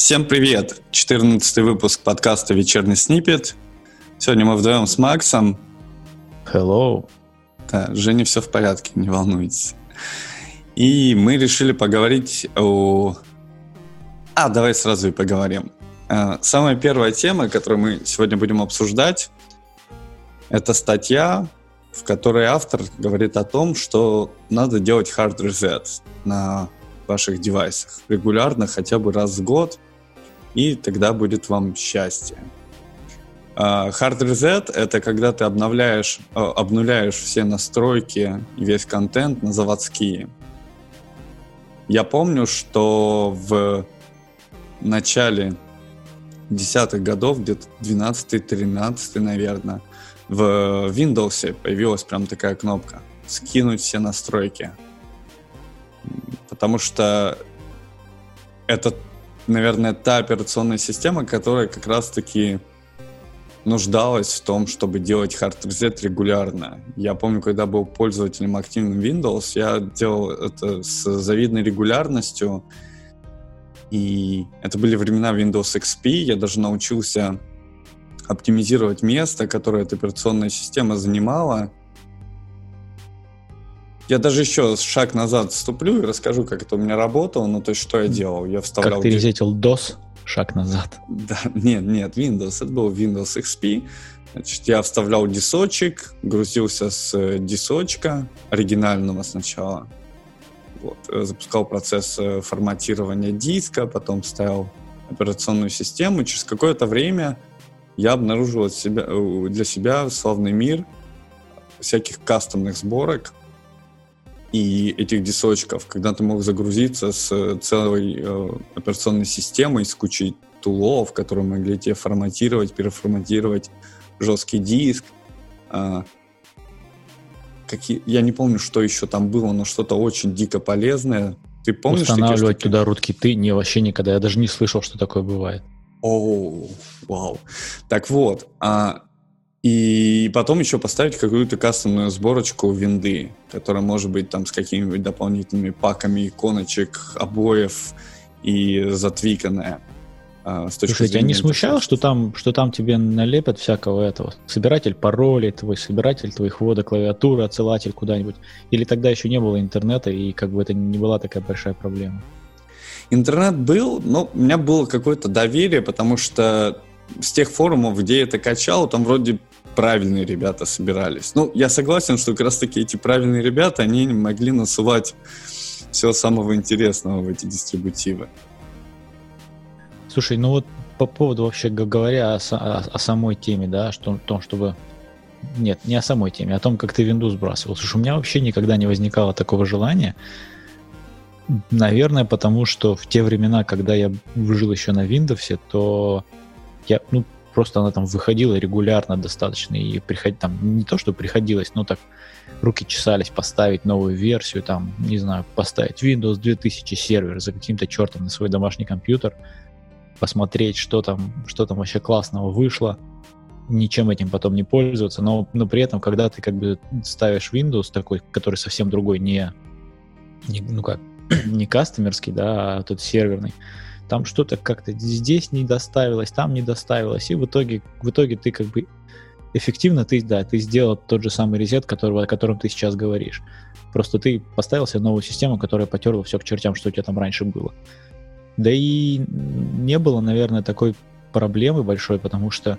Всем привет! 14 выпуск подкаста «Вечерний снипет». Сегодня мы вдвоем с Максом. Hello. Да, Женя, все в порядке, не волнуйтесь. И мы решили поговорить о... А, давай сразу и поговорим. Э, самая первая тема, которую мы сегодня будем обсуждать, это статья, в которой автор говорит о том, что надо делать hard reset на ваших девайсах регулярно, хотя бы раз в год, и тогда будет вам счастье. А, hard reset — это когда ты обновляешь, э, обнуляешь все настройки и весь контент на заводские. Я помню, что в начале десятых годов, где-то 12-13, наверное, в Windows появилась прям такая кнопка «Скинуть все настройки». Потому что это, наверное, та операционная система, которая как раз-таки нуждалась в том, чтобы делать hard reset регулярно. Я помню, когда был пользователем активным Windows, я делал это с завидной регулярностью, и это были времена Windows XP, я даже научился оптимизировать место, которое эта операционная система занимала. Я даже еще шаг назад вступлю и расскажу, как это у меня работало, ну то есть что я делал. Я вставлял... Как ты резетил DOS? Шаг назад. Да, нет, нет, Windows. Это был Windows XP. Значит, я вставлял дисочек, грузился с э, дисочка оригинального сначала. Вот, э, запускал процесс э, форматирования диска, потом ставил операционную систему. Через какое-то время я обнаружил для себя славный мир всяких кастомных сборок и этих дисочков, когда ты мог загрузиться с целой э, операционной системой, с кучей тулов, которые могли тебе форматировать, переформатировать жесткий диск. Э, какие, я не помню, что еще там было, но что-то очень дико полезное. Ты помнишь? Устанавливать туда рудкиты не вообще никогда. Я даже не слышал, что такое бывает. О, вау. Так вот, а, и потом еще поставить какую-то кастомную сборочку винды, которая может быть там с какими-нибудь дополнительными паками иконочек, обоев и затвиканная. А, Слушай, тебя не смущало, что там, что там тебе налепят всякого этого? Собиратель паролей, твой собиратель твоих ввода клавиатуры, отсылатель куда-нибудь? Или тогда еще не было интернета, и как бы это не была такая большая проблема? Интернет был, но у меня было какое-то доверие, потому что с тех форумов, где я это качал, там вроде правильные ребята собирались. Ну, я согласен, что как раз-таки эти правильные ребята, они могли насылать все самого интересного в эти дистрибутивы. Слушай, ну вот по поводу вообще говоря о, о, о самой теме, да, что, о том, чтобы... Нет, не о самой теме, а о том, как ты винду сбрасывал. Слушай, у меня вообще никогда не возникало такого желания. Наверное, потому что в те времена, когда я жил еще на Windows, то я, ну, просто она там выходила регулярно достаточно, и приходить там, не то, что приходилось, но так руки чесались поставить новую версию, там, не знаю, поставить Windows 2000 сервер за каким-то чертом на свой домашний компьютер, посмотреть, что там, что там вообще классного вышло, ничем этим потом не пользоваться, но, но при этом, когда ты как бы ставишь Windows такой, который совсем другой, не, не ну как, не кастомерский, да, а тот серверный, там что-то как-то здесь не доставилось, там не доставилось, и в итоге, в итоге ты как бы эффективно ты, да, ты сделал тот же самый резет, которого, о котором ты сейчас говоришь. Просто ты поставил себе новую систему, которая потерла все к чертям, что у тебя там раньше было. Да и не было, наверное, такой проблемы большой, потому что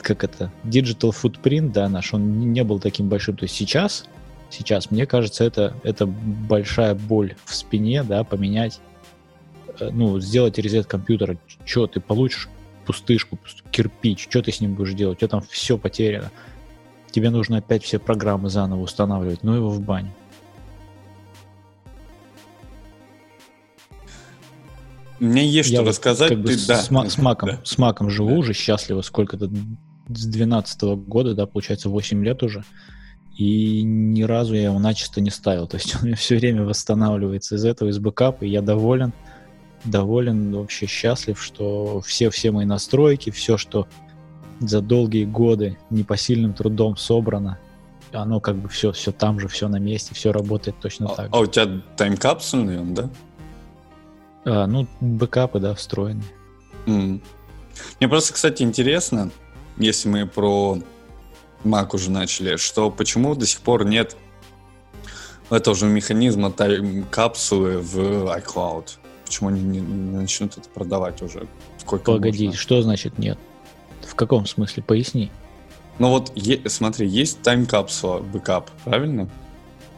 как это, digital footprint, да, наш, он не был таким большим. То есть сейчас, сейчас, мне кажется, это, это большая боль в спине, да, поменять ну, сделать резет компьютера, что ты получишь пустышку, кирпич, что ты с ним будешь делать, у тебя там все потеряно. Тебе нужно опять все программы заново устанавливать, ну его в баню. Мне есть Я что вот рассказать. Как бы ты, с, да, с, с, маком, да. с маком живу да. уже счастливо сколько-то, с 12 -го года, да, получается 8 лет уже. И ни разу я его начисто не ставил. То есть он у меня все время восстанавливается из этого, из бэкапа, и я доволен доволен, вообще счастлив, что все-все мои настройки, все, что за долгие годы непосильным трудом собрано, оно как бы все, все там же, все на месте, все работает точно а, так а же. у тебя таймкапсульный он, да? А, ну, бэкапы, да, встроены. Mm. Мне просто, кстати, интересно, если мы про Mac уже начали, что почему до сих пор нет этого же механизма тайм-капсулы в iCloud? Почему они не, не начнут это продавать уже? Сколько Погоди, можно? что значит нет? В каком смысле? Поясни. Ну вот, е- смотри, есть тайм-капсула, бэкап, правильно?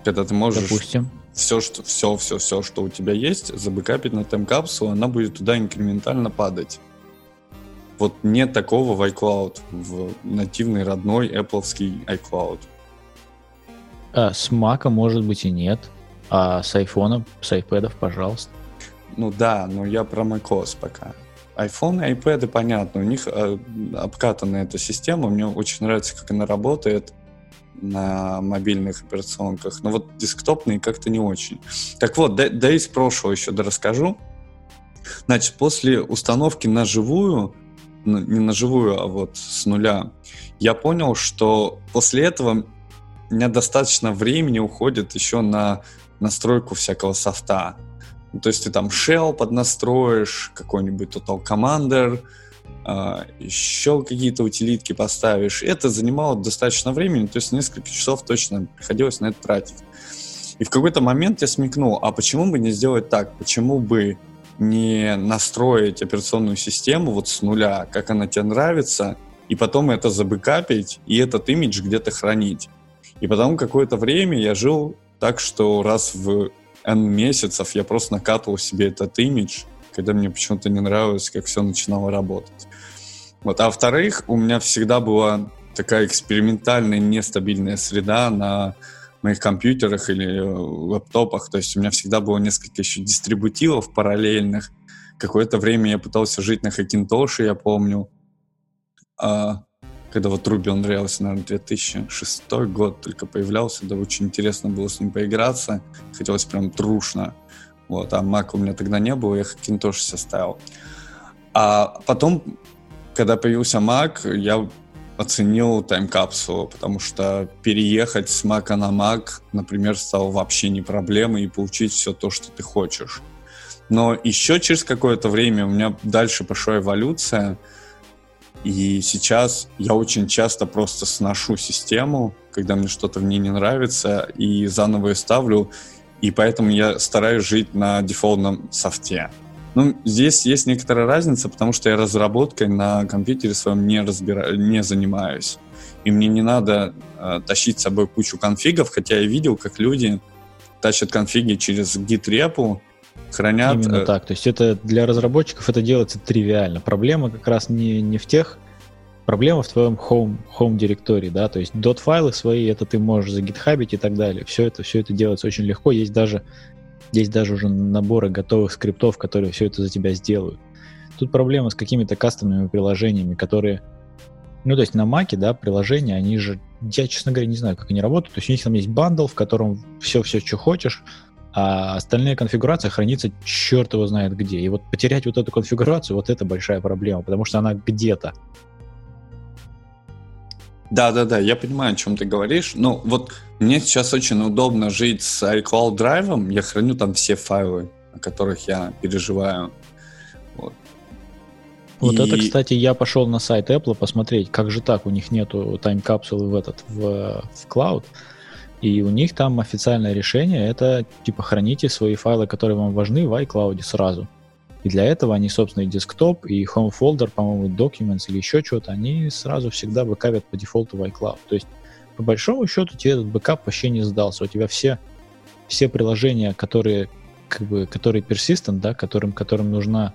Когда ты можешь... Допустим. Все, что, все, все, все, что у тебя есть, забэкапить на тайм-капсулу, она будет туда инкрементально падать. Вот нет такого в iCloud, в нативный родной Apple iCloud. А, с Mac может быть и нет, а с iPhone, с iPad, пожалуйста. Ну да, но я про macOS пока. iPhone и iPad, понятно, у них э, обкатана эта система, мне очень нравится, как она работает на мобильных операционках, но вот десктопные как-то не очень. Так вот, да, да из прошлого еще расскажу. Значит, после установки на живую, не на живую, а вот с нуля, я понял, что после этого у меня достаточно времени уходит еще на настройку всякого софта. Ну, то есть ты там shell поднастроишь, какой-нибудь Total Commander, еще какие-то утилитки поставишь. Это занимало достаточно времени, то есть несколько часов точно приходилось на это тратить. И в какой-то момент я смекнул, а почему бы не сделать так? Почему бы не настроить операционную систему вот с нуля, как она тебе нравится, и потом это забэкапить и этот имидж где-то хранить. И потом какое-то время я жил так, что раз в N месяцев я просто накатывал себе этот имидж, когда мне почему-то не нравилось, как все начинало работать. Вот. А во-вторых, у меня всегда была такая экспериментальная, нестабильная среда на моих компьютерах или э, лэптопах. То есть у меня всегда было несколько еще дистрибутивов параллельных. Какое-то время я пытался жить на Hackintosh, я помню. А, когда вот Ruby он нравился, наверное, 2006 год только появлялся, да, очень интересно было с ним поиграться. Хотелось прям трушно. Вот, а Mac у меня тогда не было, я Hackintosh составил. А потом, когда появился Mac, я оценил тайм-капсулу, потому что переехать с Mac на Mac, например, стало вообще не проблемой и получить все то, что ты хочешь. Но еще через какое-то время у меня дальше пошла эволюция, и сейчас я очень часто просто сношу систему, когда мне что-то в ней не нравится, и заново ее ставлю, и поэтому я стараюсь жить на дефолтном софте. Ну, здесь есть некоторая разница, потому что я разработкой на компьютере своем не, разбира... не занимаюсь. И мне не надо э, тащить с собой кучу конфигов, хотя я видел, как люди тащат конфиги через git-репу, хранят... Именно э... так. То есть это для разработчиков это делается тривиально. Проблема как раз не, не в тех... Проблема в твоем home, home директории, да, то есть dot-файлы свои, это ты можешь загитхабить и так далее. Все это, все это делается очень легко. Есть даже есть даже уже наборы готовых скриптов, которые все это за тебя сделают. Тут проблема с какими-то кастомными приложениями, которые... Ну, то есть на Маке, да, приложения, они же... Я, честно говоря, не знаю, как они работают. То есть у них там есть бандл, в котором все-все, что хочешь, а остальная конфигурация хранится черт его знает где. И вот потерять вот эту конфигурацию, вот это большая проблема, потому что она где-то. Да-да-да, я понимаю, о чем ты говоришь. Ну, вот мне сейчас очень удобно жить с iCloud драйвом. Я храню там все файлы, о которых я переживаю. Вот. Вот и... это, кстати, я пошел на сайт Apple посмотреть, как же так, у них нету тайм-капсулы в этот, в, в Cloud. И у них там официальное решение, это типа храните свои файлы, которые вам важны в iCloud сразу. И для этого они, собственно, и desktop, и home folder, по-моему, documents или еще что-то, они сразу всегда бэкапят по дефолту в iCloud. То есть, по большому счету, тебе этот бэкап вообще не сдался. У тебя все, все приложения, которые, как бы, которые persistent, да, которым, которым нужна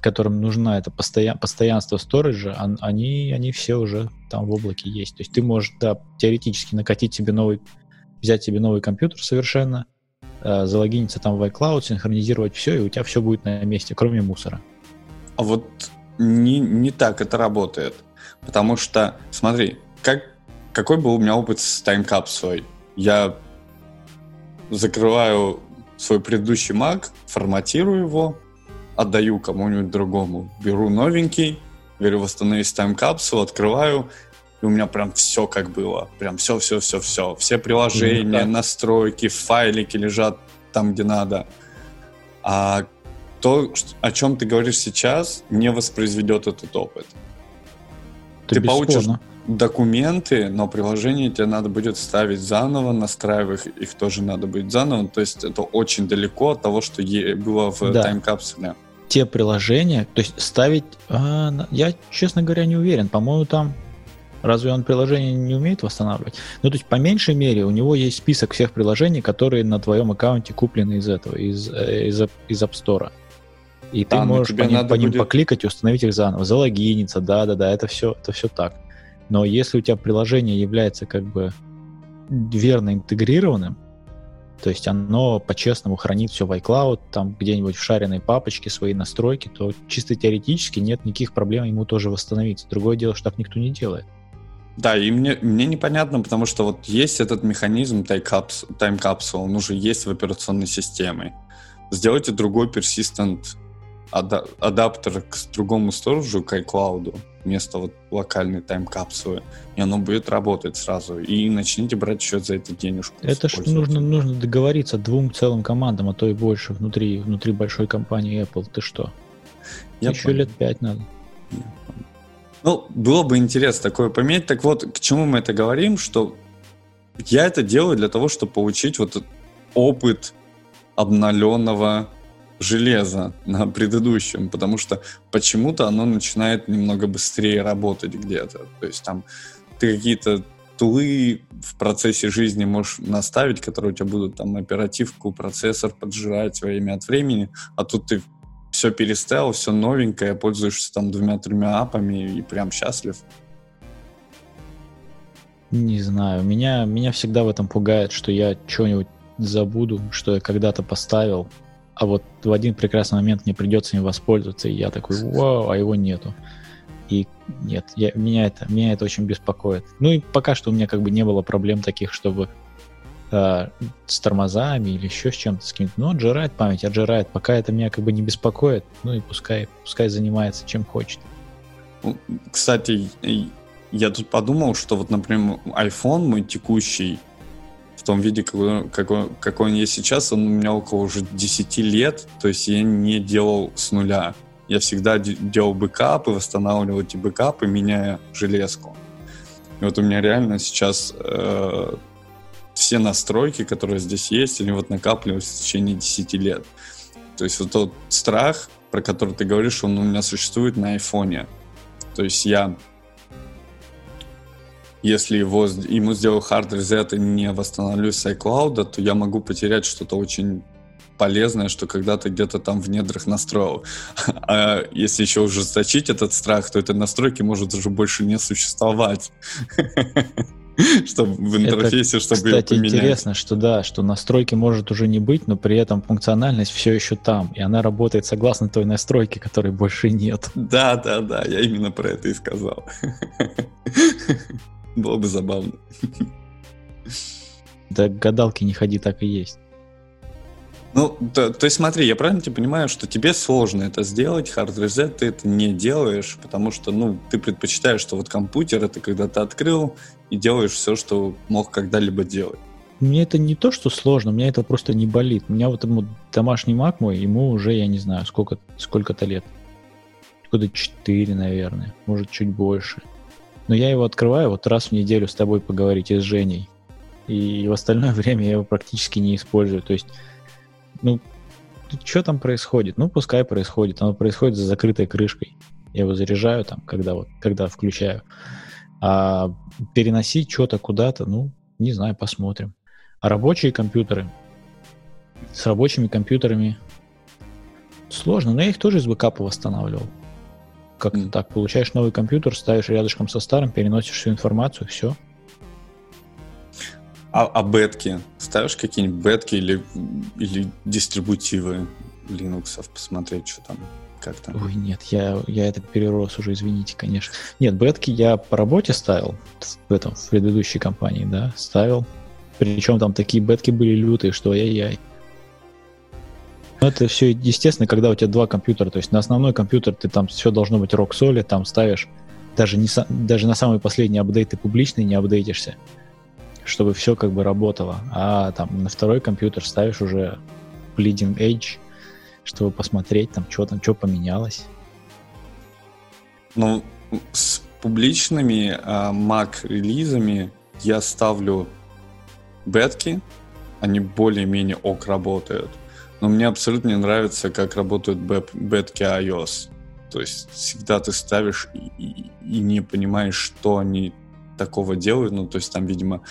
которым нужна это постоян, постоянство сториджа, они, они все уже там в облаке есть. То есть ты можешь, да, теоретически накатить себе новый, взять себе новый компьютер совершенно, Э, залогиниться там в iCloud, синхронизировать все, и у тебя все будет на месте, кроме мусора. А вот не, не так это работает. Потому что, смотри, как, какой был у меня опыт с таймкапсулой? Я закрываю свой предыдущий Mac, форматирую его, отдаю кому-нибудь другому, беру новенький, говорю, восстановить таймкапсулу, открываю, и у меня прям все как было. Прям все-все-все-все. Все приложения, mm-hmm. настройки, файлики лежат там, где надо. А то, о чем ты говоришь сейчас, не воспроизведет этот опыт. Это ты получишь бесспорно. документы, но приложение тебе надо будет ставить заново, настраивать их, их тоже надо будет заново. То есть это очень далеко от того, что было в Да. тайм-капсуле. Те приложения, то есть ставить, на- я, честно говоря, не уверен. По-моему, там разве он приложение не умеет восстанавливать? Ну, то есть, по меньшей мере, у него есть список всех приложений, которые на твоем аккаунте куплены из этого, из, э, из, из App Store. И ты Да, но можешь по ним, по ним будет- покликать и установить их заново, залогиниться, да-да-да, это все, это все так. Но если у тебя приложение является как бы верно интегрированным, то есть оно по-честному хранит все в iCloud, там где-нибудь в шаренной папочке свои настройки, то чисто теоретически нет никаких проблем ему тоже восстановить. Другое дело, что так никто не делает. Да, и мне, мне непонятно, потому что вот есть этот механизм тайм-капс- тайм-капсул, он уже есть в операционной системе. Сделайте другой persistent ада- адаптер к другому сторожу, к iCloud, вместо вот локальной тайм-капсулы, и оно будет работать сразу. И начните брать еще за это денежку. Это ж нужно, нужно договориться двум целым командам, а то и больше внутри, внутри большой компании Apple. Ты что? Я Еще понял. лет пять надо. Ну, было бы интересно такое пометь. Так вот, к чему мы это говорим, что я это делаю для того, чтобы получить вот этот опыт обновленного железа на предыдущем, потому что почему-то оно начинает немного быстрее работать где-то. То есть там ты какие-то тулы в процессе жизни можешь наставить, которые у тебя будут там оперативку, процессор поджирать время от времени, а тут ты все переставил, все новенькое, пользуешься там двумя-тремя апами и прям счастлив. Не знаю, меня, меня всегда в этом пугает, что я что-нибудь забуду, что я когда-то поставил, а вот в один прекрасный момент мне придется им воспользоваться, и я такой, вау, а его нету. И нет, я, меня, это, меня это очень беспокоит. Ну и пока что у меня как бы не было проблем таких, чтобы э, с тормозами или еще с чем-то с каким-то. Ну, отжирает память, отжирает. Пока это меня как бы не беспокоит, ну и пускай, пускай занимается чем хочет. Ну, Кстати, я тут подумал, что вот, например, iPhone мой текущий, в том виде, какой, какой, какой он есть сейчас, он у меня около уже 10 лет, то есть я не делал с нуля. Я всегда де- делал бэкапы, восстанавливал эти бэкапы, меняя железку. И вот у меня реально сейчас э, все настройки, которые здесь есть, они вот накапливались в течение 10 лет. То есть вот тот страх, про который ты говоришь, он у меня существует на айфоне. То есть я, если его, ему сделаю hard reset и не восстановлю с iCloud, то я могу потерять что-то очень полезное, что когда-то где-то там в недрах настроил. А если еще ужесточить этот страх, то этой настройки может уже больше не существовать. Чтобы в интерфейсе, чтобы Кстати, интересно, что да, что настройки может уже не быть, но при этом функциональность все еще там, и она работает согласно той настройке, которой больше нет. Да, да, да, я именно про это и сказал. Было бы забавно. Да к гадалке не ходи, так и есть. Ну, то, то есть смотри, я правильно тебя понимаю, что тебе сложно это сделать, hard reset ты это не делаешь, потому что, ну, ты предпочитаешь, что вот компьютер это когда ты открыл и делаешь все, что мог когда-либо делать. Мне это не то, что сложно, мне это просто не болит. У меня вот ему домашний маг мой, ему уже, я не знаю, сколько, сколько-то лет. Года 4, наверное, может, чуть больше. Но я его открываю вот раз в неделю с тобой поговорить и с Женей. И в остальное время я его практически не использую. То есть, ну, что там происходит? Ну, пускай происходит. Оно происходит за закрытой крышкой. Я его заряжаю там, когда вот, когда включаю. А переносить что-то куда-то, ну, не знаю, посмотрим. А рабочие компьютеры, с рабочими компьютерами сложно, но я их тоже из бэкапа восстанавливал. Как-то Мгм. так. Получаешь новый компьютер, ставишь рядышком со старым, переносишь всю информацию, все. А, а бетки? Ставишь какие-нибудь бетки или, или дистрибутивы Linux, посмотреть, что там, как там? Ой, нет, я, я это перерос уже, извините, конечно. Нет, бетки я по работе ставил, в этом, в предыдущей компании, да, ставил. Причем там такие бетки были лютые, что ай-яй. Но это все естественно, когда у тебя два компьютера. То есть на основной компьютер ты там все должно быть рок соли, там ставишь даже, не, даже на самый последний апдейт ты публичный не апдейтишься, чтобы все как бы работало. А там на второй компьютер ставишь уже bleeding edge, чтобы посмотреть, там, что там, что поменялось. Ну, с публичными а, Mac-релизами я ставлю бетки, они более-менее ок работают. Но мне абсолютно не нравится, как работают бетки iOS. То есть всегда ты ставишь и, и, и не понимаешь, что они такого делают. Ну, то есть там, видимо,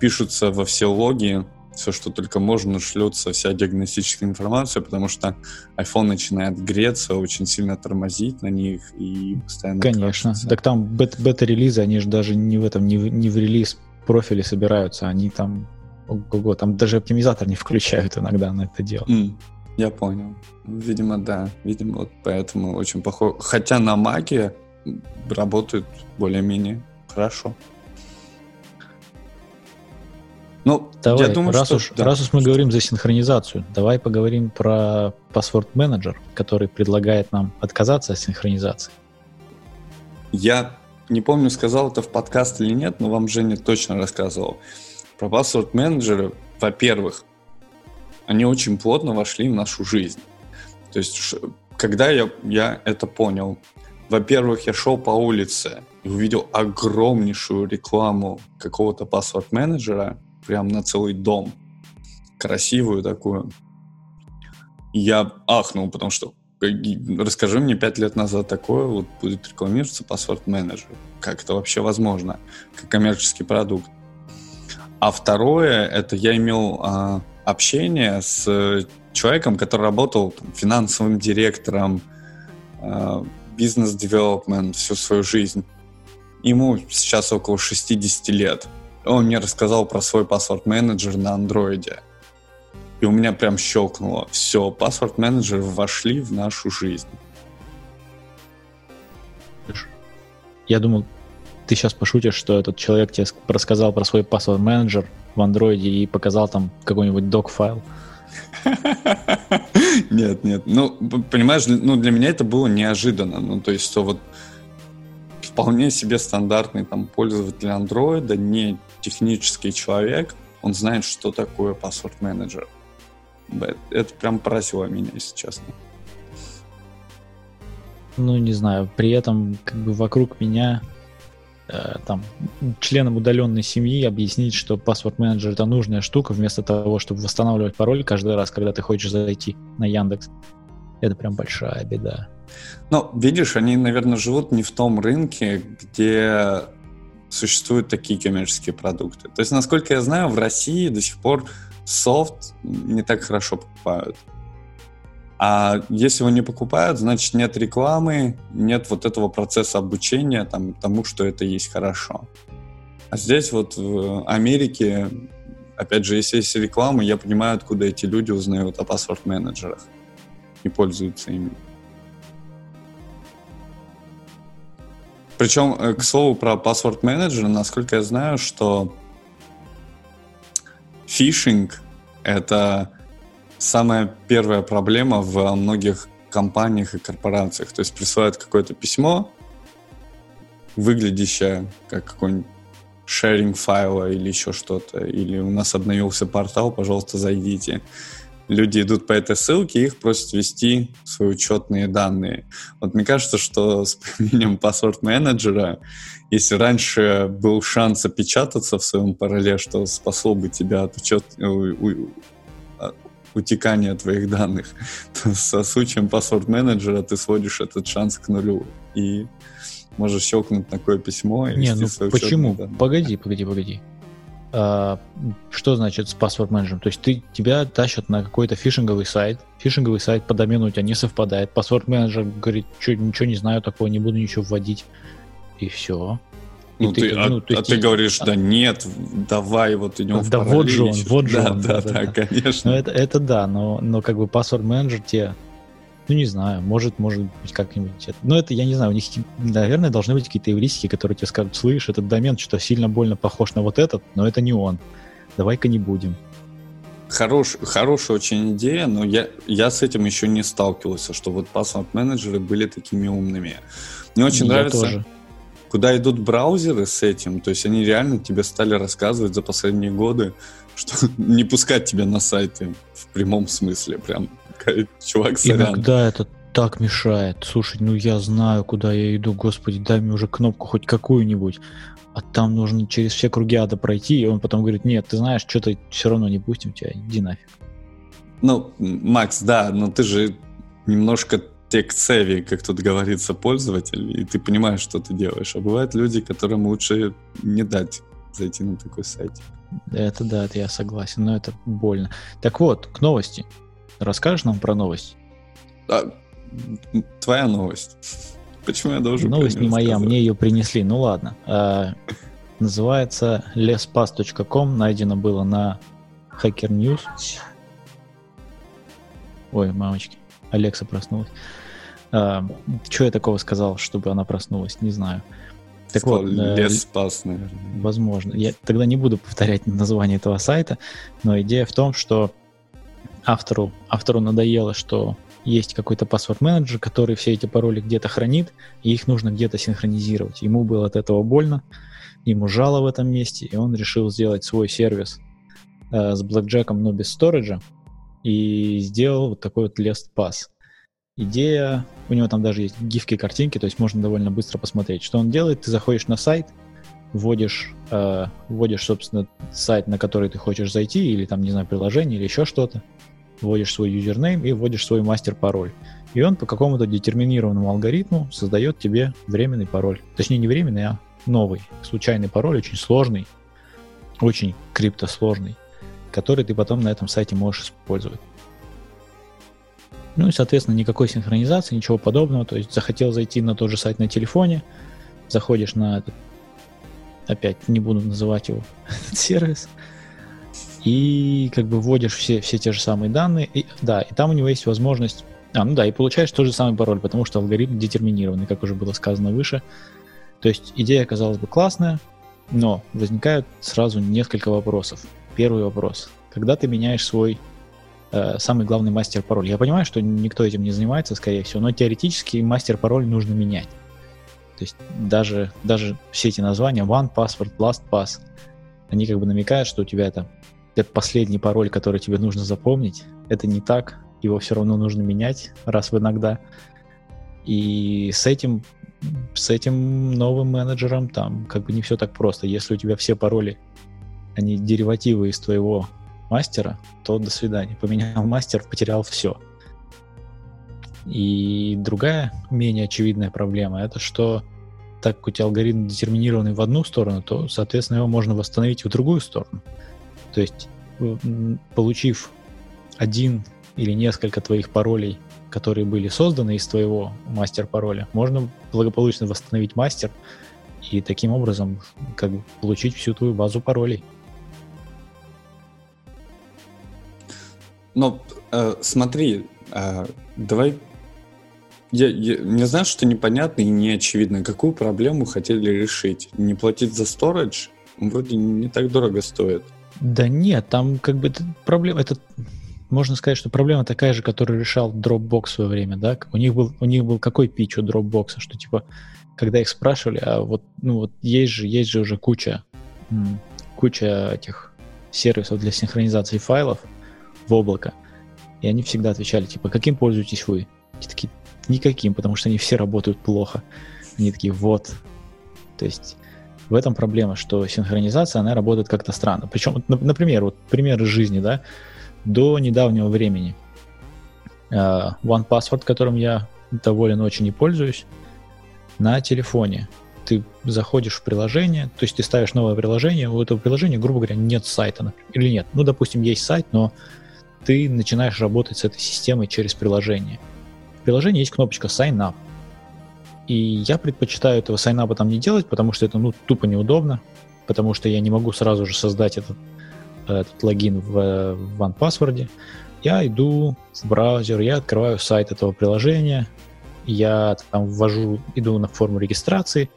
пишутся во все логи, все, что только можно, шлется вся диагностическая информация, потому что iPhone начинает греться, очень сильно тормозить на них и постоянно Конечно. Крашится. Так там бет- бета-релизы, они же даже не в этом, не в, не в релиз профиле собираются, они там, ого, там даже оптимизатор не включают иногда на это дело. Mm. Я понял. Видимо, да. Видимо, вот поэтому очень похоже. Хотя на Маке работают более-менее хорошо. Ну, давай, я думаю, раз, что, уж, да. раз уж мы говорим за синхронизацию, давай поговорим про Password Manager, который предлагает нам отказаться от синхронизации. Я не помню, сказал это в подкаст или нет, но вам Женя точно рассказывал. Про Password Manager, во-первых, они очень плотно вошли в нашу жизнь. То есть, когда я, я это понял, во-первых, я шел по улице и увидел огромнейшую рекламу какого-то паспорт-менеджера прям на целый дом. Красивую такую. И я ахнул, потому что расскажи мне пять лет назад такое, вот будет рекламироваться паспорт-менеджер. Как это вообще возможно? Как коммерческий продукт. А второе, это я имел а, общение с человеком, который работал там, финансовым директором, а, бизнес-девелопмент всю свою жизнь. Ему сейчас около 60 лет. Он мне рассказал про свой паспорт-менеджер на андроиде. И у меня прям щелкнуло. Все, паспорт-менеджеры вошли в нашу жизнь. Я думал, ты сейчас пошутишь, что этот человек тебе рассказал про свой паспорт-менеджер в андроиде и показал там какой-нибудь док-файл. Нет, нет. Ну, понимаешь, ну, для меня это было неожиданно. Ну, то есть, что вот вполне себе стандартный там пользователь андроида, не технический человек, он знает, что такое паспорт-менеджер. Это прям поразило меня, если честно. Ну, не знаю, при этом как бы вокруг меня там членам удаленной семьи объяснить, что паспорт-менеджер это нужная штука, вместо того, чтобы восстанавливать пароль каждый раз, когда ты хочешь зайти на Яндекс. Это прям большая беда. Ну, видишь, они, наверное, живут не в том рынке, где существуют такие коммерческие продукты. То есть, насколько я знаю, в России до сих пор софт не так хорошо покупают. А если его не покупают, значит нет рекламы, нет вот этого процесса обучения там, тому, что это есть хорошо. А здесь вот в Америке, опять же, если есть реклама, я понимаю, откуда эти люди узнают о паспорт-менеджерах и пользуются ими. Причем, э, к слову, про паспорт менеджера, насколько я знаю, что фишинг — это самая первая проблема в многих компаниях и корпорациях. То есть присылают какое-то письмо, выглядящее как какой-нибудь шеринг файла или еще что-то, или у нас обновился портал, пожалуйста, зайдите люди идут по этой ссылке, их просят ввести свои учетные данные. Вот мне кажется, что с применением паспорт-менеджера, если раньше был шанс опечататься в своем пароле, что спасло бы тебя от учет, утекания твоих данных, то со случаем паспорт-менеджера ты сводишь этот шанс к нулю. И можешь щелкнуть такое письмо и Не, ну почему? Погоди, погоди, погоди. А, что значит с паспорт-менеджером? То есть ты, тебя тащат на какой-то фишинговый сайт, фишинговый сайт по домену у тебя не совпадает, паспорт-менеджер говорит, что ничего не знаю такого, не буду ничего вводить, и все. Ну, ты, ты, а, ну, а ты говоришь, да нет, давай вот идем да, в Да вот же он, вот же да, он. Да, да, да, да, конечно. Ну, это, это да, но, но как бы паспорт-менеджер тебе ну, не знаю, может, может быть, как-нибудь. Но это, я не знаю, у них, наверное, должны быть какие-то эвристики, которые тебе скажут, слышь, этот домен что-то сильно больно похож на вот этот, но это не он. Давай-ка не будем. Хорош, хорошая очень идея, но я, я с этим еще не сталкивался, что вот паспорт-менеджеры были такими умными. Мне очень я нравится... Тоже. Куда идут браузеры с этим, то есть они реально тебе стали рассказывать за последние годы, что не пускать тебя на сайты в прямом смысле, прям, чувак, сорян. Иногда это так мешает. Слушай, ну я знаю, куда я иду, господи, дай мне уже кнопку хоть какую-нибудь. А там нужно через все круги ада пройти, и он потом говорит, нет, ты знаешь, что-то все равно не пустим тебя, иди нафиг. Ну, Макс, да, но ты же немножко тек-севи, как тут говорится, пользователь, и ты понимаешь, что ты делаешь. А бывают люди, которым лучше не дать зайти на такой сайт. Это да, это я согласен, но это больно. Так вот, к новости. Расскажешь нам про новость? А, твоя новость. Почему я должен Новость не моя, мне ее принесли. Ну ладно. А, называется lespass.com. Найдено было на Hacker News. Ой, мамочки. Алекса проснулась. А, что я такого сказал, чтобы она проснулась? Не знаю. Так Сказал, вот, э, лес спас, наверное. Возможно. Я тогда не буду повторять название этого сайта, но идея в том, что автору, автору надоело, что есть какой-то паспорт-менеджер, который все эти пароли где-то хранит, и их нужно где-то синхронизировать. Ему было от этого больно, ему жало в этом месте, и он решил сделать свой сервис э, с блэкджеком, но без сториджа, и сделал вот такой вот last pass. Идея, у него там даже есть гифки, картинки, то есть можно довольно быстро посмотреть. Что он делает? Ты заходишь на сайт, вводишь, э, вводишь, собственно, сайт, на который ты хочешь зайти, или там, не знаю, приложение, или еще что-то, вводишь свой юзернейм и вводишь свой мастер-пароль. И он по какому-то детерминированному алгоритму создает тебе временный пароль. Точнее, не временный, а новый, случайный пароль, очень сложный, очень криптосложный который ты потом на этом сайте можешь использовать. Ну и, соответственно, никакой синхронизации, ничего подобного. То есть захотел зайти на тот же сайт на телефоне, заходишь на этот, опять не буду называть его, этот сервис, и как бы вводишь все, все те же самые данные. И, да, и там у него есть возможность... А, ну да, и получаешь тот же самый пароль, потому что алгоритм детерминированный, как уже было сказано выше. То есть идея, казалось бы, классная, но возникают сразу несколько вопросов первый вопрос. Когда ты меняешь свой э, самый главный мастер-пароль? Я понимаю, что никто этим не занимается, скорее всего, но теоретически мастер-пароль нужно менять. То есть даже, даже все эти названия One Password, Last Pass, они как бы намекают, что у тебя это, это последний пароль, который тебе нужно запомнить. Это не так, его все равно нужно менять раз в иногда. И с этим, с этим новым менеджером там как бы не все так просто. Если у тебя все пароли они деривативы из твоего мастера, то до свидания. Поменял мастер, потерял все. И другая, менее очевидная проблема, это что так как у тебя алгоритм детерминированный в одну сторону, то, соответственно, его можно восстановить в другую сторону. То есть, получив один или несколько твоих паролей, которые были созданы из твоего мастер-пароля, можно благополучно восстановить мастер и таким образом как бы получить всю твою базу паролей. Но э, смотри, э, давай... Я, я не знаю, что непонятно и не очевидно. Какую проблему хотели решить? Не платить за storage? Вроде не так дорого стоит. Да нет, там как бы проблема... Это можно сказать, что проблема такая же, которую решал Dropbox в свое время, да? У них был, у них был какой пич у Dropbox, что типа, когда их спрашивали, а вот, ну вот есть же, есть же уже куча, куча этих сервисов для синхронизации файлов, в облако. И они всегда отвечали, типа, каким пользуетесь вы? И такие, никаким, потому что они все работают плохо. Они такие, вот. То есть в этом проблема, что синхронизация, она работает как-то странно. Причем, например, вот пример из жизни, да, до недавнего времени uh, One Password, которым я доволен очень и пользуюсь, на телефоне ты заходишь в приложение, то есть ты ставишь новое приложение, у этого приложения, грубо говоря, нет сайта, например, или нет. Ну, допустим, есть сайт, но ты начинаешь работать с этой системой через приложение. В приложении есть кнопочка Sign Up. И я предпочитаю этого Sign Up там не делать, потому что это ну, тупо неудобно, потому что я не могу сразу же создать этот, этот логин в, в OnePassword. Я иду в браузер, я открываю сайт этого приложения, я там ввожу, иду на форму регистрации,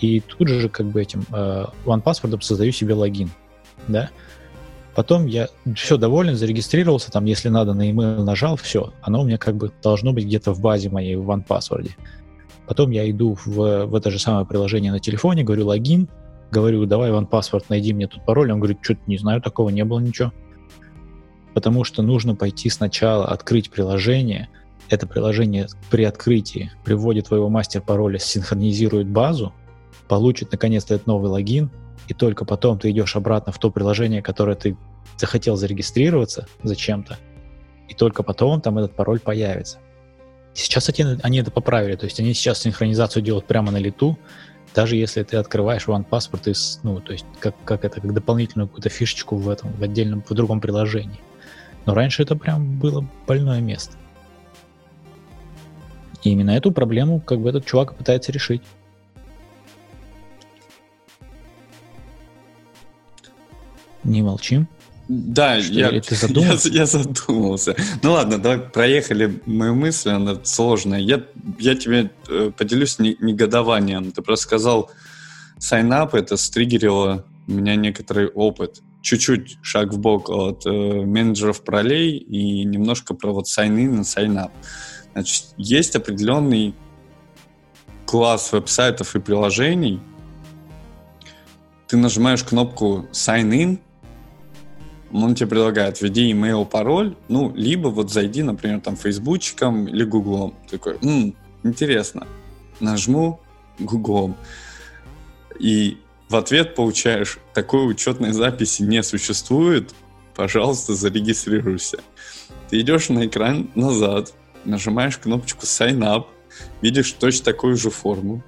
и тут же как бы этим э, OnePassword создаю себе логин. Да? Потом я все доволен, зарегистрировался, там, если надо, на email нажал, все. Оно у меня как бы должно быть где-то в базе моей в OnePassword. Потом я иду в, в это же самое приложение на телефоне, говорю логин, говорю, давай паспорт, найди мне тут пароль. Он говорит, что-то не знаю, такого не было ничего. Потому что нужно пойти сначала, открыть приложение. Это приложение при открытии приводит твоего мастер-пароля, синхронизирует базу, получит наконец-то этот новый логин, и только потом ты идешь обратно в то приложение, которое ты захотел зарегистрироваться зачем-то, и только потом там этот пароль появится. Сейчас они, это поправили, то есть они сейчас синхронизацию делают прямо на лету, даже если ты открываешь OnePassword из, ну, то есть как, как это, как дополнительную какую-то фишечку в этом, в отдельном, в другом приложении. Но раньше это прям было больное место. И именно эту проблему как бы этот чувак пытается решить. Не молчим. Да, что, я, ты задумался? Я, я задумался. Ну ладно, давай проехали мои мысли, она сложная. Я, я тебе э, поделюсь негодованием. Ты просто сказал, сайнап, это стригерило у меня некоторый опыт. Чуть-чуть шаг в бок от э, менеджеров пролей и немножко про вот sign-in и sign-up. Значит, есть определенный класс веб-сайтов и приложений. Ты нажимаешь кнопку sign-in, он тебе предлагает, введи email, пароль, ну, либо вот зайди, например, там, фейсбучиком или гуглом. Такой, м интересно. Нажму гуглом. И в ответ получаешь, такой учетной записи не существует, пожалуйста, зарегистрируйся. Ты идешь на экран назад, нажимаешь кнопочку Sign Up, видишь точно такую же форму.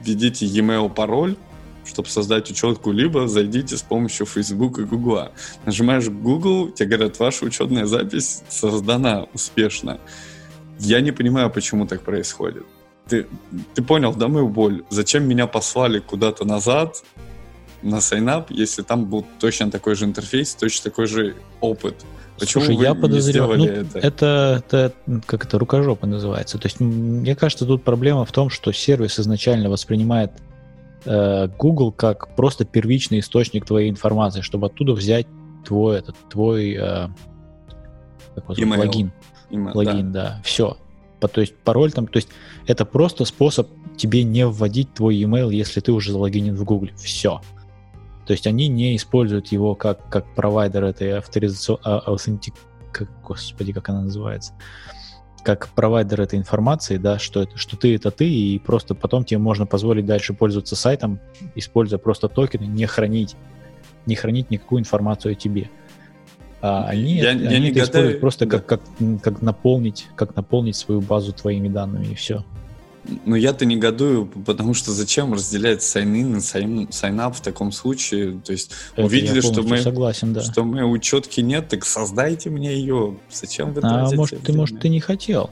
Введите e-mail, пароль, чтобы создать учетку, либо зайдите с помощью Facebook и Google. Нажимаешь Google, тебе говорят, ваша учетная запись создана успешно. Я не понимаю, почему так происходит. Ты, ты понял, да, мою боль? Зачем меня послали куда-то назад на сайнап, если там был точно такой же интерфейс, точно такой же опыт? Почему Слушай, я подозреваю, ну, это? это? Это как это рукожопа называется. То есть мне кажется, тут проблема в том, что сервис изначально воспринимает Э, Google как просто первичный источник твоей информации, чтобы оттуда взять твой этот твой э, как логин, Email, логин, да. да, все. То есть пароль там, то есть это просто способ тебе не вводить твой email, если ты уже залогинен в Google. Все. То есть они не используют его как, как провайдер этой авторизации, а, аутентик, как, господи, как она называется, как провайдер этой информации, да, что, это, что ты это ты, и просто потом тебе можно позволить дальше пользоваться сайтом, используя просто токены, не хранить, не хранить никакую информацию о тебе. А они, я, они я не это гадаю, используют просто да. как, как, как, наполнить, как наполнить свою базу твоими данными, и все. Ну, я-то негодую, потому что зачем разделять sign-in и sign-up в таком случае? То есть Это увидели, что мы, согласен, да. что мы учетки нет, так создайте мне ее. Зачем вы А может, ты, может, ты не хотел?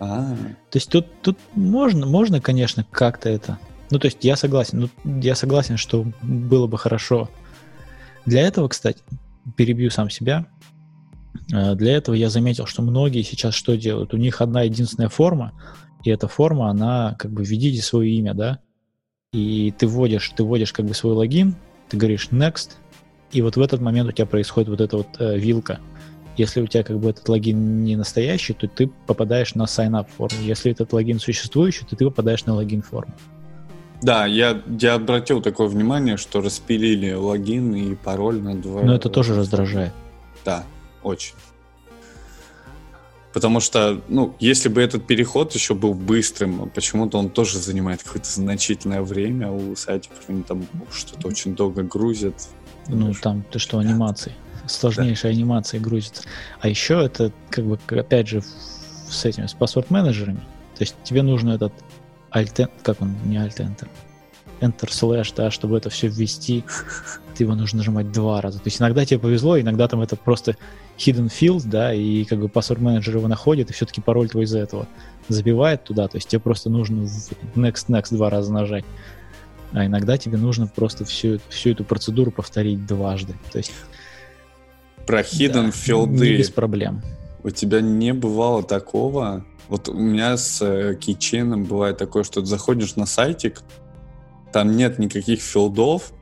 А. То есть тут, тут можно, можно, конечно, как-то это... Ну, то есть я согласен. Ну, я согласен, что было бы хорошо. Для этого, кстати, перебью сам себя. Э, для этого я заметил, что многие сейчас что делают? У них одна единственная форма, и эта форма, она как бы введите свое имя, да, и ты вводишь, ты вводишь как бы свой логин, ты говоришь next, и вот в этот момент у тебя происходит вот эта вот э, вилка. Если у тебя как бы этот логин не настоящий, то ты попадаешь на sign-up форму. Если этот логин существующий, то ты попадаешь на логин форму. Да, я, я обратил такое внимание, что распилили логин и пароль на два. Но это тоже раздражает. Да, очень. Потому что, ну, если бы этот переход еще был быстрым, почему-то он тоже занимает какое-то значительное время у сайтиков, они там что-то очень долго грузят. Ну, там, ты что, анимации. Сложнейшие да. анимации грузятся. А еще это, как бы, опять же, с этими, с паспорт-менеджерами. То есть тебе нужно этот alt, как он, не alt-enter, Enter slash, да, чтобы это все ввести, ты его нужно нажимать два раза. То есть иногда тебе повезло, иногда там это просто hidden field, да, и как бы паспорт менеджер его находит, и все-таки пароль твой из-за этого забивает туда, то есть тебе просто нужно next, next два раза нажать. А иногда тебе нужно просто всю, всю эту процедуру повторить дважды. То есть про hidden да, филды. без проблем. У тебя не бывало такого? Вот у меня с э, кейчейном бывает такое, что ты заходишь на сайтик, там нет никаких филдов,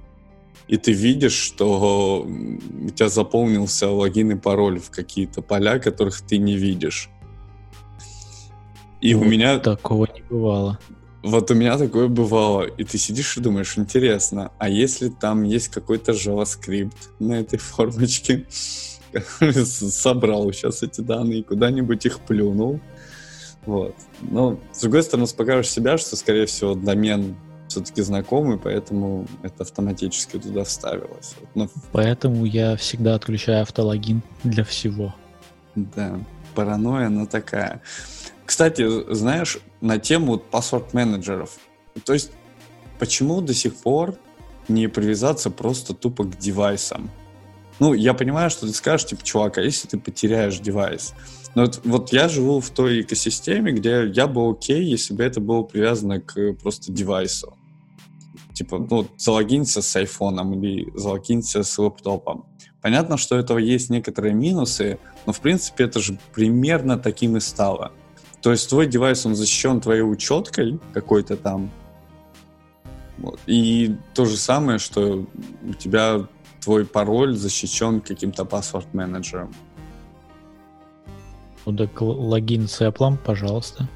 и ты видишь, что у тебя заполнился логин и пароль в какие-то поля, которых ты не видишь. И вот у меня... Такого не бывало. Вот у меня такое бывало. И ты сидишь и думаешь, интересно, а если там есть какой-то JavaScript на этой формочке, который собрал сейчас эти данные, куда-нибудь их плюнул, вот. Но, с другой стороны, успокаиваешь себя, что, скорее всего, домен все-таки знакомый, поэтому это автоматически туда вставилось. Но... Поэтому я всегда отключаю автологин для всего. Да, паранойя, она такая. Кстати, знаешь, на тему паспорт-менеджеров. То есть, почему до сих пор не привязаться просто тупо к девайсам? Ну, я понимаю, что ты скажешь, типа, чувак, а если ты потеряешь девайс? Но вот, вот я живу в той экосистеме, где я бы окей, если бы это было привязано к просто девайсу. Типа, ну, залогинься с айфоном или залогинься с лэптопом. Понятно, что этого есть некоторые минусы, но, в принципе, это же примерно таким и стало. То есть твой девайс, он защищен твоей учеткой какой-то там. Вот. И то же самое, что у тебя твой пароль защищен каким-то паспорт-менеджером. Так логин с Apple, пожалуйста.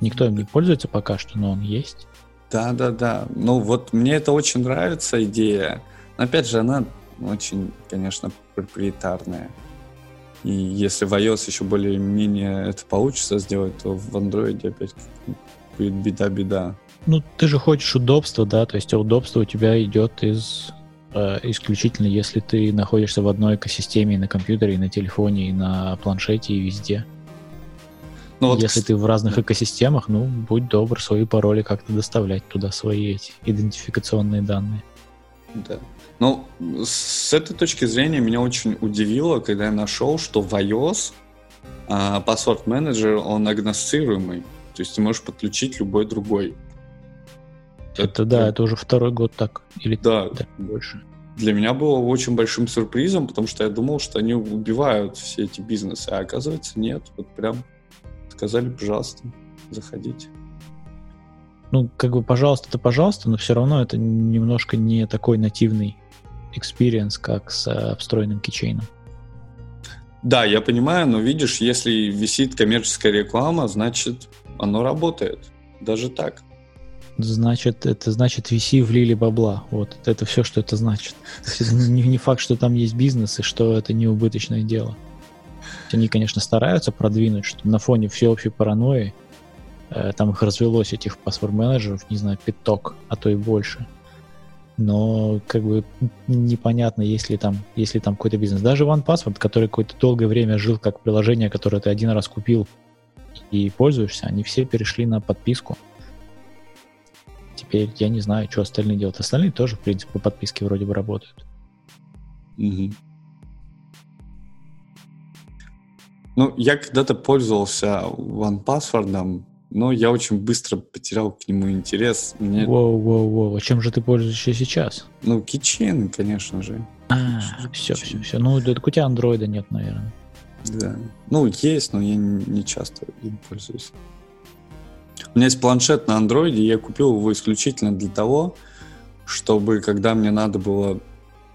Никто им не пользуется пока что, но он есть. Да, да, да. Ну вот мне это очень нравится идея. Но опять же, она очень, конечно, проприетарная. И если в iOS еще более-менее это получится сделать, то в Android опять будет беда-беда. Ну, ты же хочешь удобства, да, то есть удобство у тебя идет из исключительно, если ты находишься в одной экосистеме и на компьютере, и на телефоне, и на планшете, и везде. Ну, вот, если ты в разных экосистемах, ну, будь добр, свои пароли как-то доставлять туда, свои эти идентификационные данные. Да. Ну, с этой точки зрения меня очень удивило, когда я нашел, что в iOS а, Manager, он агностируемый. То есть ты можешь подключить любой другой. Это, это да, это уже второй год так. Или да, да, больше. Для меня было очень большим сюрпризом, потому что я думал, что они убивают все эти бизнесы, а оказывается нет. Вот прям сказали, пожалуйста, заходите ну, как бы, пожалуйста, это пожалуйста, но все равно это немножко не такой нативный experience, как с э, встроенным кичейном. Да, я понимаю, но видишь, если висит коммерческая реклама, значит, оно работает. Даже так. Значит, это значит VC влили бабла. Вот это все, что это значит. Не, факт, что там есть бизнес и что это не убыточное дело. Они, конечно, стараются продвинуть, что на фоне всеобщей паранойи Э, там их развелось, этих паспорт-менеджеров, не знаю, пяток, а то и больше. Но как бы непонятно, есть ли там, есть ли там какой-то бизнес. Даже OnePassword, который какое-то долгое время жил как приложение, которое ты один раз купил и пользуешься, они все перешли на подписку. Теперь я не знаю, что остальные делают. Остальные тоже, в принципе, по подписке вроде бы работают. Угу. Ну, я когда-то пользовался OnePassword, но я очень быстро потерял к нему интерес. Мне... Воу, воу, воу, а чем же ты пользуешься сейчас? Ну, кичен, конечно же. А, все, все, все. Ну, так у тебя андроида нет, наверное. Да. Ну, есть, но я не часто им пользуюсь. У меня есть планшет на андроиде, я купил его исключительно для того, чтобы, когда мне надо было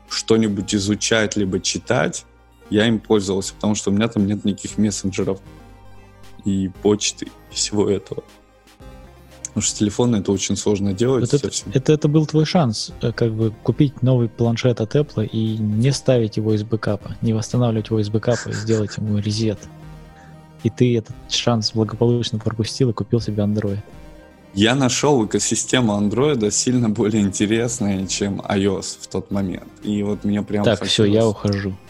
что-нибудь изучать либо читать, я им пользовался, потому что у меня там нет никаких мессенджеров и почты, и всего этого. Потому что с телефона это очень сложно делать. Это, это, это был твой шанс, э, как бы купить новый планшет от Apple и не ставить его из бэкапа, не восстанавливать его из бэкапа и сделать ему резет. И ты этот шанс благополучно пропустил и купил себе Android. Я нашел экосистему Android сильно более интересной, чем iOS в тот момент. И вот мне прям Так, хотелось... все, я ухожу.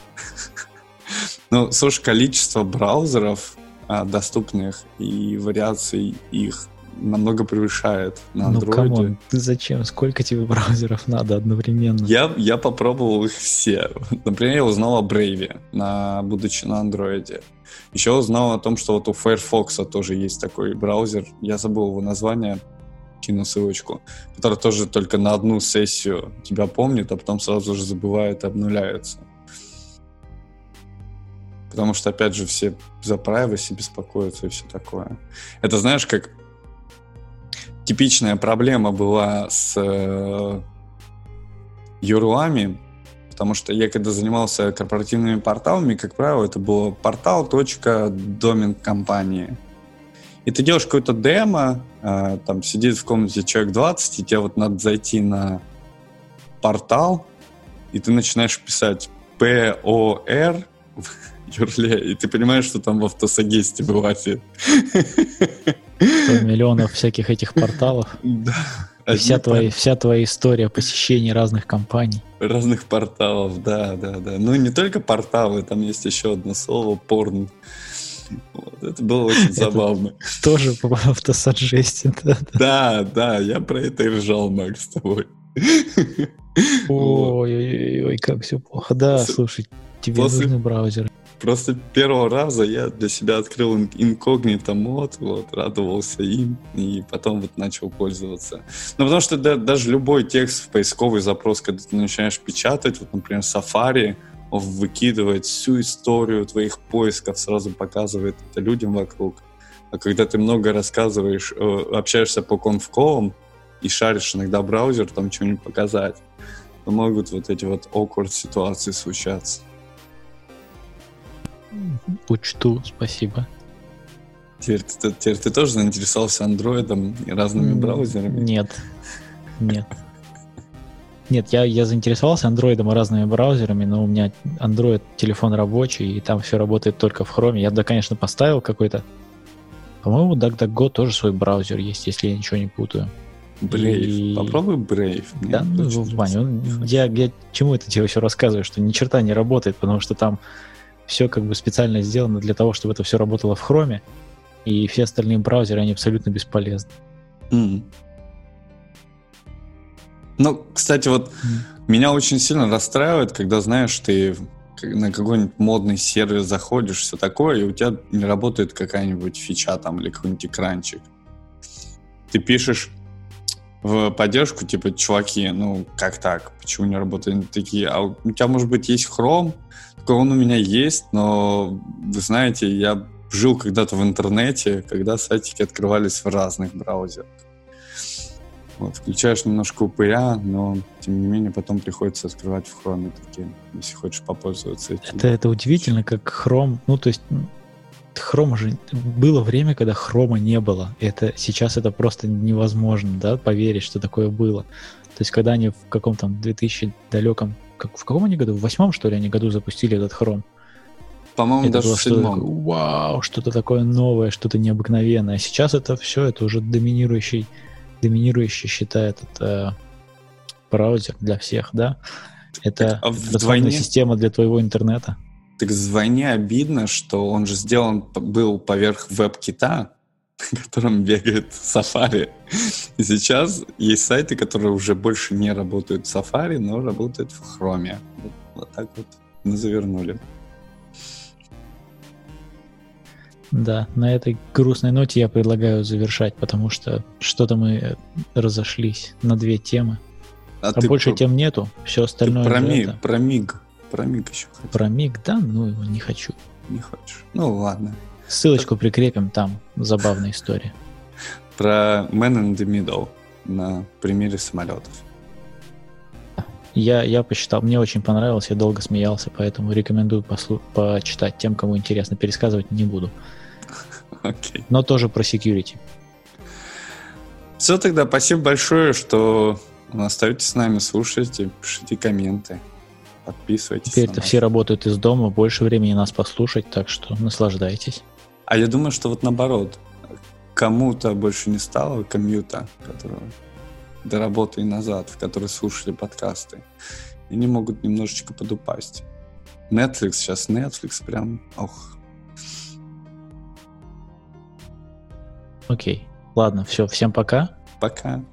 Ну, слушай, количество браузеров а, доступных и вариаций их намного превышает на Android. Ну, come on, ты зачем? Сколько тебе браузеров надо одновременно? Я, я попробовал их все. Например, я узнал о Brave, на, будучи на Android. Еще узнал о том, что вот у Firefox тоже есть такой браузер. Я забыл его название, кину ссылочку, который тоже только на одну сессию тебя помнит, а потом сразу же забывает и обнуляется. Потому что, опять же, все за privacy беспокоятся и все такое. Это, знаешь, как типичная проблема была с э, юрлами, потому что я когда занимался корпоративными порталами, как правило, это был портал, точка, домен компании. И ты делаешь какое-то демо, э, там сидит в комнате человек 20, и тебе вот надо зайти на портал, и ты начинаешь писать P-O-R в юрле, и ты понимаешь, что там в автосагесте бывает. Миллионов всяких этих порталов. Да. Вся твоя, вся твоя история посещений разных компаний. Разных порталов, да, да, да. Ну, не только порталы, там есть еще одно слово порн. Вот, это было очень забавно. Тоже по автосаджесте, да, да. Да, я про это и ржал, Макс, с тобой. Ой-ой-ой, как все плохо. Да, слушай, тебе нужны браузеры. Просто первого раза я для себя открыл инкогнито мод, вот, радовался им, и потом вот начал пользоваться. Ну, потому что да, даже любой текст в поисковый запрос, когда ты начинаешь печатать, вот, например, Safari, он выкидывает всю историю твоих поисков, сразу показывает это людям вокруг. А когда ты много рассказываешь, э, общаешься по конфковым и шаришь иногда браузер, там что-нибудь показать, то могут вот эти вот awkward ситуации случаться. Учту, спасибо. Теперь ты, теперь ты тоже заинтересовался андроидом и разными браузерами? Нет, нет. Нет, я, я заинтересовался андроидом и разными браузерами, но у меня Android телефон рабочий, и там все работает только в Chrome. Я, да, конечно, поставил какой-то... По-моему, DuckDuckGo тоже свой браузер есть, если я ничего не путаю. Brave. И... Попробуй Brave. Да, ну, Ваня, он, я, я чему это тебе все рассказываю, что ни черта не работает, потому что там все как бы специально сделано для того, чтобы это все работало в Chrome, и все остальные браузеры, они абсолютно бесполезны. Mm. Ну, кстати, вот mm. меня очень сильно расстраивает, когда, знаешь, ты на какой-нибудь модный сервис заходишь, все такое, и у тебя не работает какая-нибудь фича там или какой-нибудь экранчик. Ты пишешь в поддержку, типа, чуваки, ну, как так? Почему не работают такие? А у тебя, может быть, есть Chrome, он у меня есть, но, вы знаете, я жил когда-то в интернете, когда сайтики открывались в разных браузерах. Вот, включаешь немножко упыря, но, тем не менее, потом приходится открывать в Chrome такие, если хочешь попользоваться этим. Это, это удивительно, как Chrome, ну, то есть Хрома же было время, когда хрома не было. Это сейчас это просто невозможно, да, поверить, что такое было. То есть, когда они в каком-то 2000 далеком как, в каком они году? В восьмом, что ли, они году запустили этот хром? По-моему, даже в седьмом. Что вау, что-то такое новое, что-то необыкновенное. Сейчас это все, это уже доминирующий, доминирующий считает это браузер для всех, да? Это а система для твоего интернета. Так вдвойне обидно, что он же сделан был поверх веб-кита, на котором бегает Safari. И сейчас есть сайты, которые уже больше не работают в Safari, но работают в Chrome. Вот, вот так вот мы завернули. Да, на этой грустной ноте я предлагаю завершать, потому что что-то мы разошлись на две темы. А, а больше про... тем нету, все остальное. Ты про, ми... это... про миг, про миг еще хочу. Про миг, да, ну его не хочу. Не хочешь. Ну ладно. Ссылочку прикрепим, там забавная история. Про Man in the Middle на примере самолетов. Я, я посчитал, мне очень понравилось, я долго смеялся, поэтому рекомендую послу- почитать тем, кому интересно. Пересказывать не буду. Okay. Но тоже про security. Все тогда, спасибо большое, что остаетесь с нами, слушайте, пишите комменты, подписывайтесь. Теперь-то все работают из дома, больше времени нас послушать, так что наслаждайтесь. А я думаю, что вот наоборот, кому-то больше не стало комьюта, которого до работы и назад, в которой слушали подкасты. И они могут немножечко подупасть. Netflix сейчас, Netflix прям, ох. Окей. Ладно, все, всем пока. Пока.